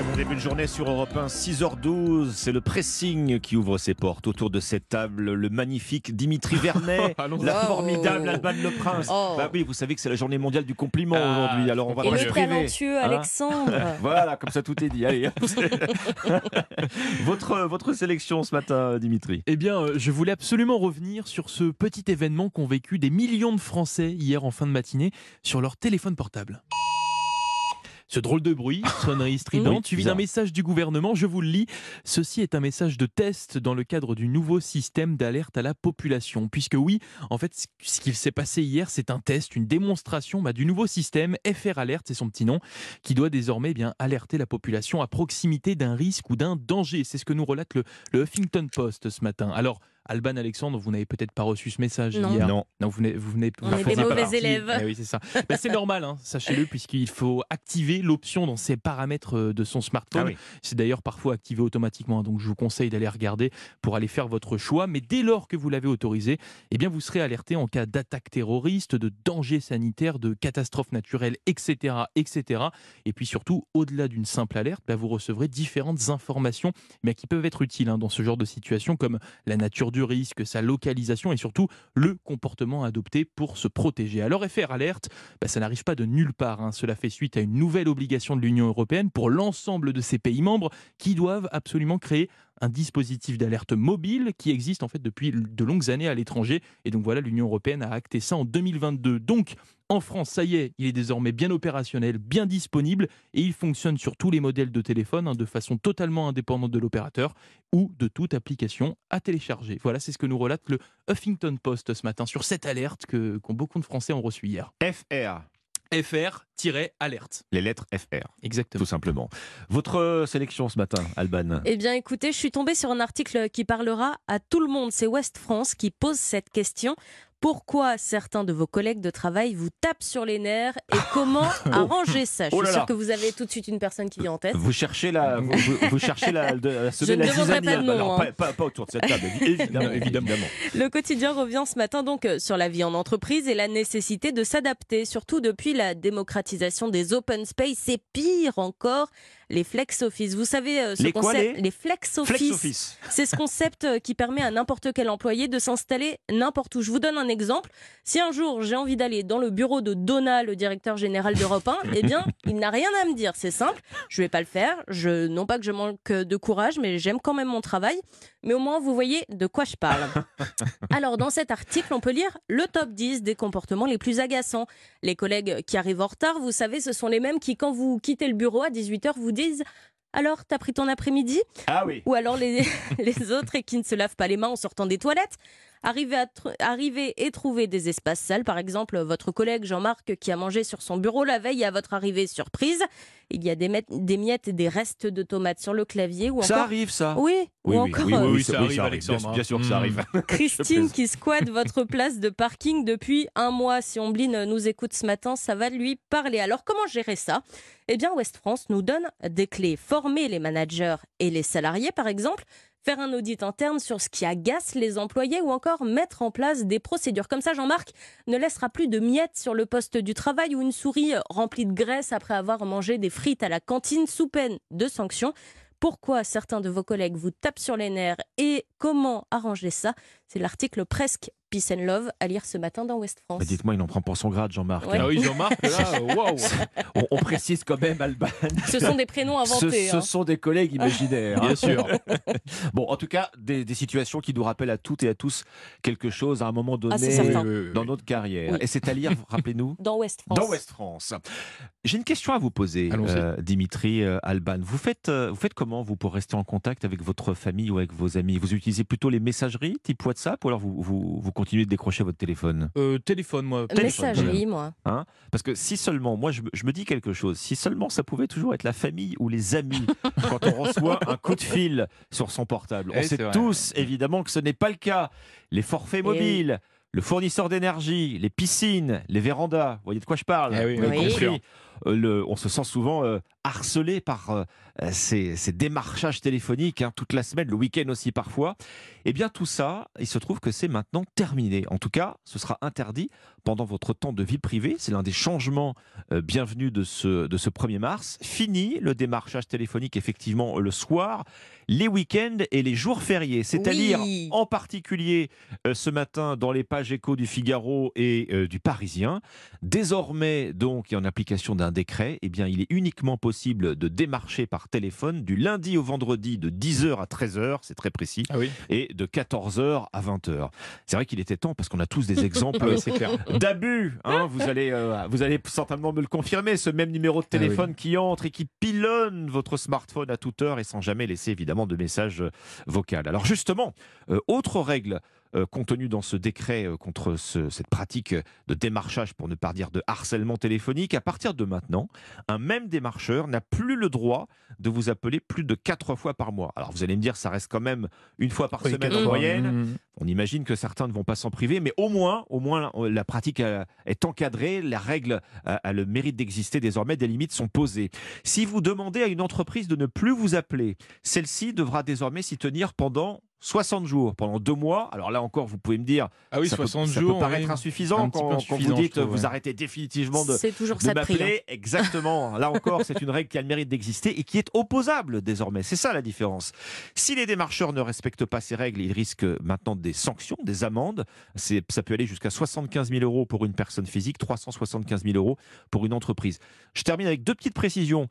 Très bon début de journée sur Europe 1, 6h12. C'est le pressing qui ouvre ses portes. Autour de cette table, le magnifique Dimitri Vernet, la Oh. formidable Alban Le Prince. Oh. Bah oui, vous savez que c'est la journée mondiale du compliment Ah. aujourd'hui. Alors on va Et le talentueux Hein Alexandre. Voilà, comme ça tout est dit. Allez, votre, votre sélection ce matin, Dimitri. Eh bien, euh, je voulais absolument revenir sur ce petit événement qu'ont vécu des millions de Français hier en fin de matinée sur leur téléphone portable. Ce drôle de bruit, sonnerie stridente, suivi d'un message du gouvernement, je vous le lis. Ceci est un message de test dans le cadre du nouveau système d'alerte à la population. Puisque oui, en fait, ce- qu'il s'est passé hier, c'est un test, une démonstration bah, du nouveau système FR Alert, c'est son petit nom, qui doit désormais eh bien alerter la population à proximité d'un risque ou d'un danger. C'est ce que nous relate le, le Huffington Post ce matin. Alors, Alban Alexandre, vous n'avez peut-être pas reçu ce message Non. hier. Non. Non, vous venez, vous venez. On vous est des mauvais partie. élèves. Eh oui, c'est ça. Bah, c'est normal, hein, sachez-le, puisqu'il faut activer l'option dans ses paramètres euh, de son smartphone. Ah oui. C'est d'ailleurs parfois activé automatiquement, hein, donc je vous conseille d'aller regarder pour aller faire votre choix. Mais dès lors que vous l'avez autorisé, eh bien vous serez alerté en cas d'attaque terroriste, de danger sanitaire, de catastrophe naturelle, etc., etc. Et puis surtout, au-delà d'une simple alerte, bah, vous recevrez différentes informations, mais qui peuvent être utiles hein, dans ce genre de situation, comme la nature du risque, sa localisation et surtout le comportement adopté pour se protéger. Alors FR Alerte, bah, ça n'arrive pas de nulle part. hein. Cela fait suite à une nouvelle obligation de l'Union européenne pour l'ensemble de ses pays membres qui doivent absolument créer un dispositif d'alerte mobile qui existe en fait depuis de longues années à l'étranger. Et donc voilà, l'Union européenne a acté ça en 2022. Donc en France, ça y est, il est désormais bien opérationnel, bien disponible et il fonctionne sur tous les modèles de téléphone hein, de façon totalement indépendante de l'opérateur ou de toute application à télécharger. Voilà, c'est ce que nous relate le Huffington Post ce matin sur cette alerte que, beaucoup de Français ont reçue hier. FR. FR-alerte. Les lettres FR, Exactement. tout simplement. Votre euh, sélection ce matin, Alban. Eh bien, écoutez, je suis tombée sur un article qui parlera à tout le monde. C'est West France qui pose cette question. Pourquoi certains de vos collègues de travail vous tapent sur les nerfs et comment arranger ça? Je Oh suis là sûre là. que vous avez tout de suite une personne qui vient en tête. Vous cherchez la, vous, vous- vous cherchez la, de, la Je ne demanderai pas de nom, Alors, hein. pas, pas- pas autour de cette table, évidemment. évidemment. Le quotidien revient ce matin donc euh, sur la vie en entreprise et la nécessité de s'adapter, surtout depuis la des open space. C'est pire encore, les flex office. Vous savez euh, ce Les quoi, concept, les flex office. Flex Office. C'est ce concept euh, qui permet à n'importe quel employé de s'installer n'importe où. Je vous donne un exemple. Si un jour j'ai envie d'aller dans le bureau de Donna, le directeur général d'Europe 1, eh bien, il n'a rien à me dire. C'est simple. Je vais pas le faire. Je, non pas que je manque de courage, mais j'aime quand même mon travail. Mais au moins, vous voyez de quoi je parle. Alors, dans cet article, on peut lire le top 10 des comportements les plus agaçants. Les collègues qui arrivent en retard, vous savez, ce sont les mêmes qui, quand vous quittez le bureau à 18h, vous disent alors, t'as pris ton après-midi? Ah oui. ou alors les, les autres et qui ne se lavent pas les mains en sortant des toilettes? Arriver, à tr- arriver et trouver des espaces sales, par exemple votre collègue Jean-Marc qui a mangé sur son bureau la veille à votre arrivée surprise. Il y a des, miettes- des miettes et des restes de tomates sur le clavier ou Ça arrive, ça Oui, Oui, ou oui, encore oui, euh, oui, oui, ça arrive, Bien, Alexandre, bien sûr que hein. ça Mm. arrive. Christine qui squatte votre place de parking depuis un mois. Si Ombline nous écoute ce matin, ça va lui parler. Alors comment gérer ça? Eh bien, West France nous donne des clés. Former les managers et les salariés, par exemple. Faire un audit interne sur ce qui agace les employés ou encore mettre en place des procédures. Comme ça, Jean-Marc ne laissera plus de miettes sur le poste du travail ou une souris remplie de graisse après avoir mangé des frites à la cantine sous peine de sanctions. Pourquoi certains de vos collègues vous tapent sur les nerfs et comment arranger ça? C'est l'article presque Peace and Love à lire ce matin dans West France. Dites-moi, il en prend pour son grade, Jean-Marc. Ouais. Ah oui, Jean-Marc, là, waouh On, on précise quand même, Alban. Ce sont des prénoms Ce, inventés. ce hein. sont des collègues imaginaires. hein. Bien sûr. Bon, en tout cas, des, des situations qui nous rappellent à toutes et à tous quelque chose à un moment donné Ah, certain. dans notre carrière. Oui. Et c'est à lire, rappelez-nous Dans West France. Dans West France. J'ai une question à vous poser, euh, Dimitri euh, Alban. Vous faites, euh, vous faites comment, vous, pour rester en contact avec votre famille ou avec vos amis? Vous utilisez plutôt les messageries type WhatsApp ou alors vous, vous, vous continuez de décrocher votre téléphone? Euh, téléphone, moi. téléphone, Messagerie, moi. Hein? Parce que si seulement, moi je, me- je me dis quelque chose, si seulement ça pouvait toujours être la famille ou les amis quand on reçoit un coup de fil sur son portable. On Eh, sait vrai. tous évidemment que ce n'est pas le cas. Les forfaits Eh mobiles, le fournisseur d'énergie, les piscines, les vérandas, vous voyez de quoi je parle? Eh oui, Vous avez oui. Euh, le- on se sent souvent euh, harcelé par euh, ces, ces démarchages téléphoniques hein, toute la semaine, le week-end aussi parfois. Eh bien tout ça, il se trouve que c'est maintenant terminé. En tout cas, ce sera interdit pendant votre temps de vie privée. C'est l'un des changements bienvenus de ce, de ce 1er mars. Fini le démarchage téléphonique effectivement le soir, les week-ends et les jours fériés. C'est à dire Oui. en particulier ce matin dans les pages écho du Figaro et du Parisien. Désormais, donc, et en application d'un décret, eh bien, il est uniquement possible de démarcher par téléphone du lundi au vendredi de 10h à 13h, c'est très précis, Ah oui, et de 14h à 20h. C'est vrai qu'il était temps parce qu'on a tous des exemples Ah d'abus. hein. vous, allez, euh, vous allez certainement me le confirmer, ce même numéro de Ah oui. téléphone qui entre et qui pilonne votre smartphone à toute heure et sans jamais laisser évidemment de message vocal. Alors justement, euh, autre règle contenue dans ce décret euh, contre ce- cette pratique de démarchage, pour ne pas dire de harcèlement téléphonique, à partir de maintenant, un même démarcheur n'a plus le droit de vous appeler plus de quatre fois par mois. Alors vous allez me dire, ça reste quand même une fois par Oui, semaine en moyenne. Mmh. On imagine que certains ne vont pas s'en priver, mais au moins, au moins, euh, la pratique euh, est encadrée, la règle a, a le mérite d'exister désormais, des limites sont posées. Si vous demandez à une entreprise de ne plus vous appeler, celle-ci devra désormais s'y tenir pendant 60 jours, pendant deux mois. Alors là encore, vous pouvez me dire, Ah oui, ça, 60 peut, ça jours. peut paraître oui. insuffisant quand, vous dites trouve, vous ouais. arrêtez définitivement de, C'est toujours de hein. m'appeler. Exactement. Là encore, c'est une règle qui a le mérite d'exister et qui est opposable désormais. C'est ça la différence. Si les démarcheurs ne respectent pas ces règles, ils risquent maintenant des sanctions, des amendes. Ça peut aller jusqu'à 75 000 euros pour une personne physique, 375 000 euros pour une entreprise. Je termine avec deux petites précisions.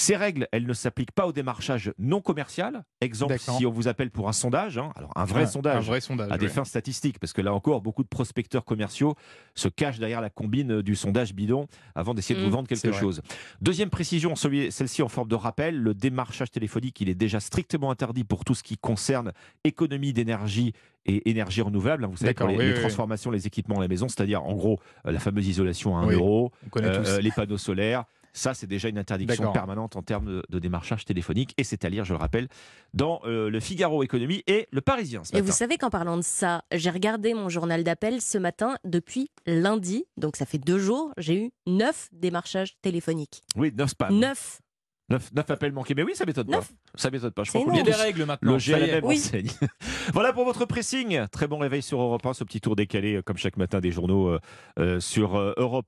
Ces règles, elles ne s'appliquent pas au démarchage non commercial. Exemple, si on vous appelle pour un sondage, hein, alors un vrai sondage, Un vrai sondage. à des ouais. fins statistiques, parce que là encore, beaucoup de prospecteurs commerciaux se cachent derrière la combine du sondage bidon avant d'essayer de vous Mm. vendre quelque vrai. chose. Deuxième précision, celle-ci en forme de rappel, le démarchage téléphonique, il est déjà strictement interdit pour tout ce qui concerne économie d'énergie et énergie renouvelable. hein, Vous savez, pour les, oui, les oui, oui. transformations, les équipements à la maison, c'est-à-dire en gros euh, la fameuse isolation à 1 Oui, euro, euh, euh, les panneaux solaires. Ça, c'est déjà une interdiction permanente en termes de, de démarchage téléphonique. Et c'est à lire, je le rappelle, dans euh, le Figaro Économie et le Parisien ce Et vous savez qu'en parlant de ça, j'ai regardé mon journal d'appel ce matin depuis lundi, donc ça fait deux jours, j'ai eu neuf démarchages téléphoniques. Oui, 9 spams. Neuf 9, appels manqués. Mais oui, ça m'étonne pas. Neuf Ça m'étonne pas. Je crois qu'on y a des règles maintenant. logés à ça la y est. même Oui. enseigne. voilà pour votre pressing. Très bon réveil sur Europe 1, ce petit tour décalé, euh, comme chaque matin, des journaux euh, euh, sur euh, Europe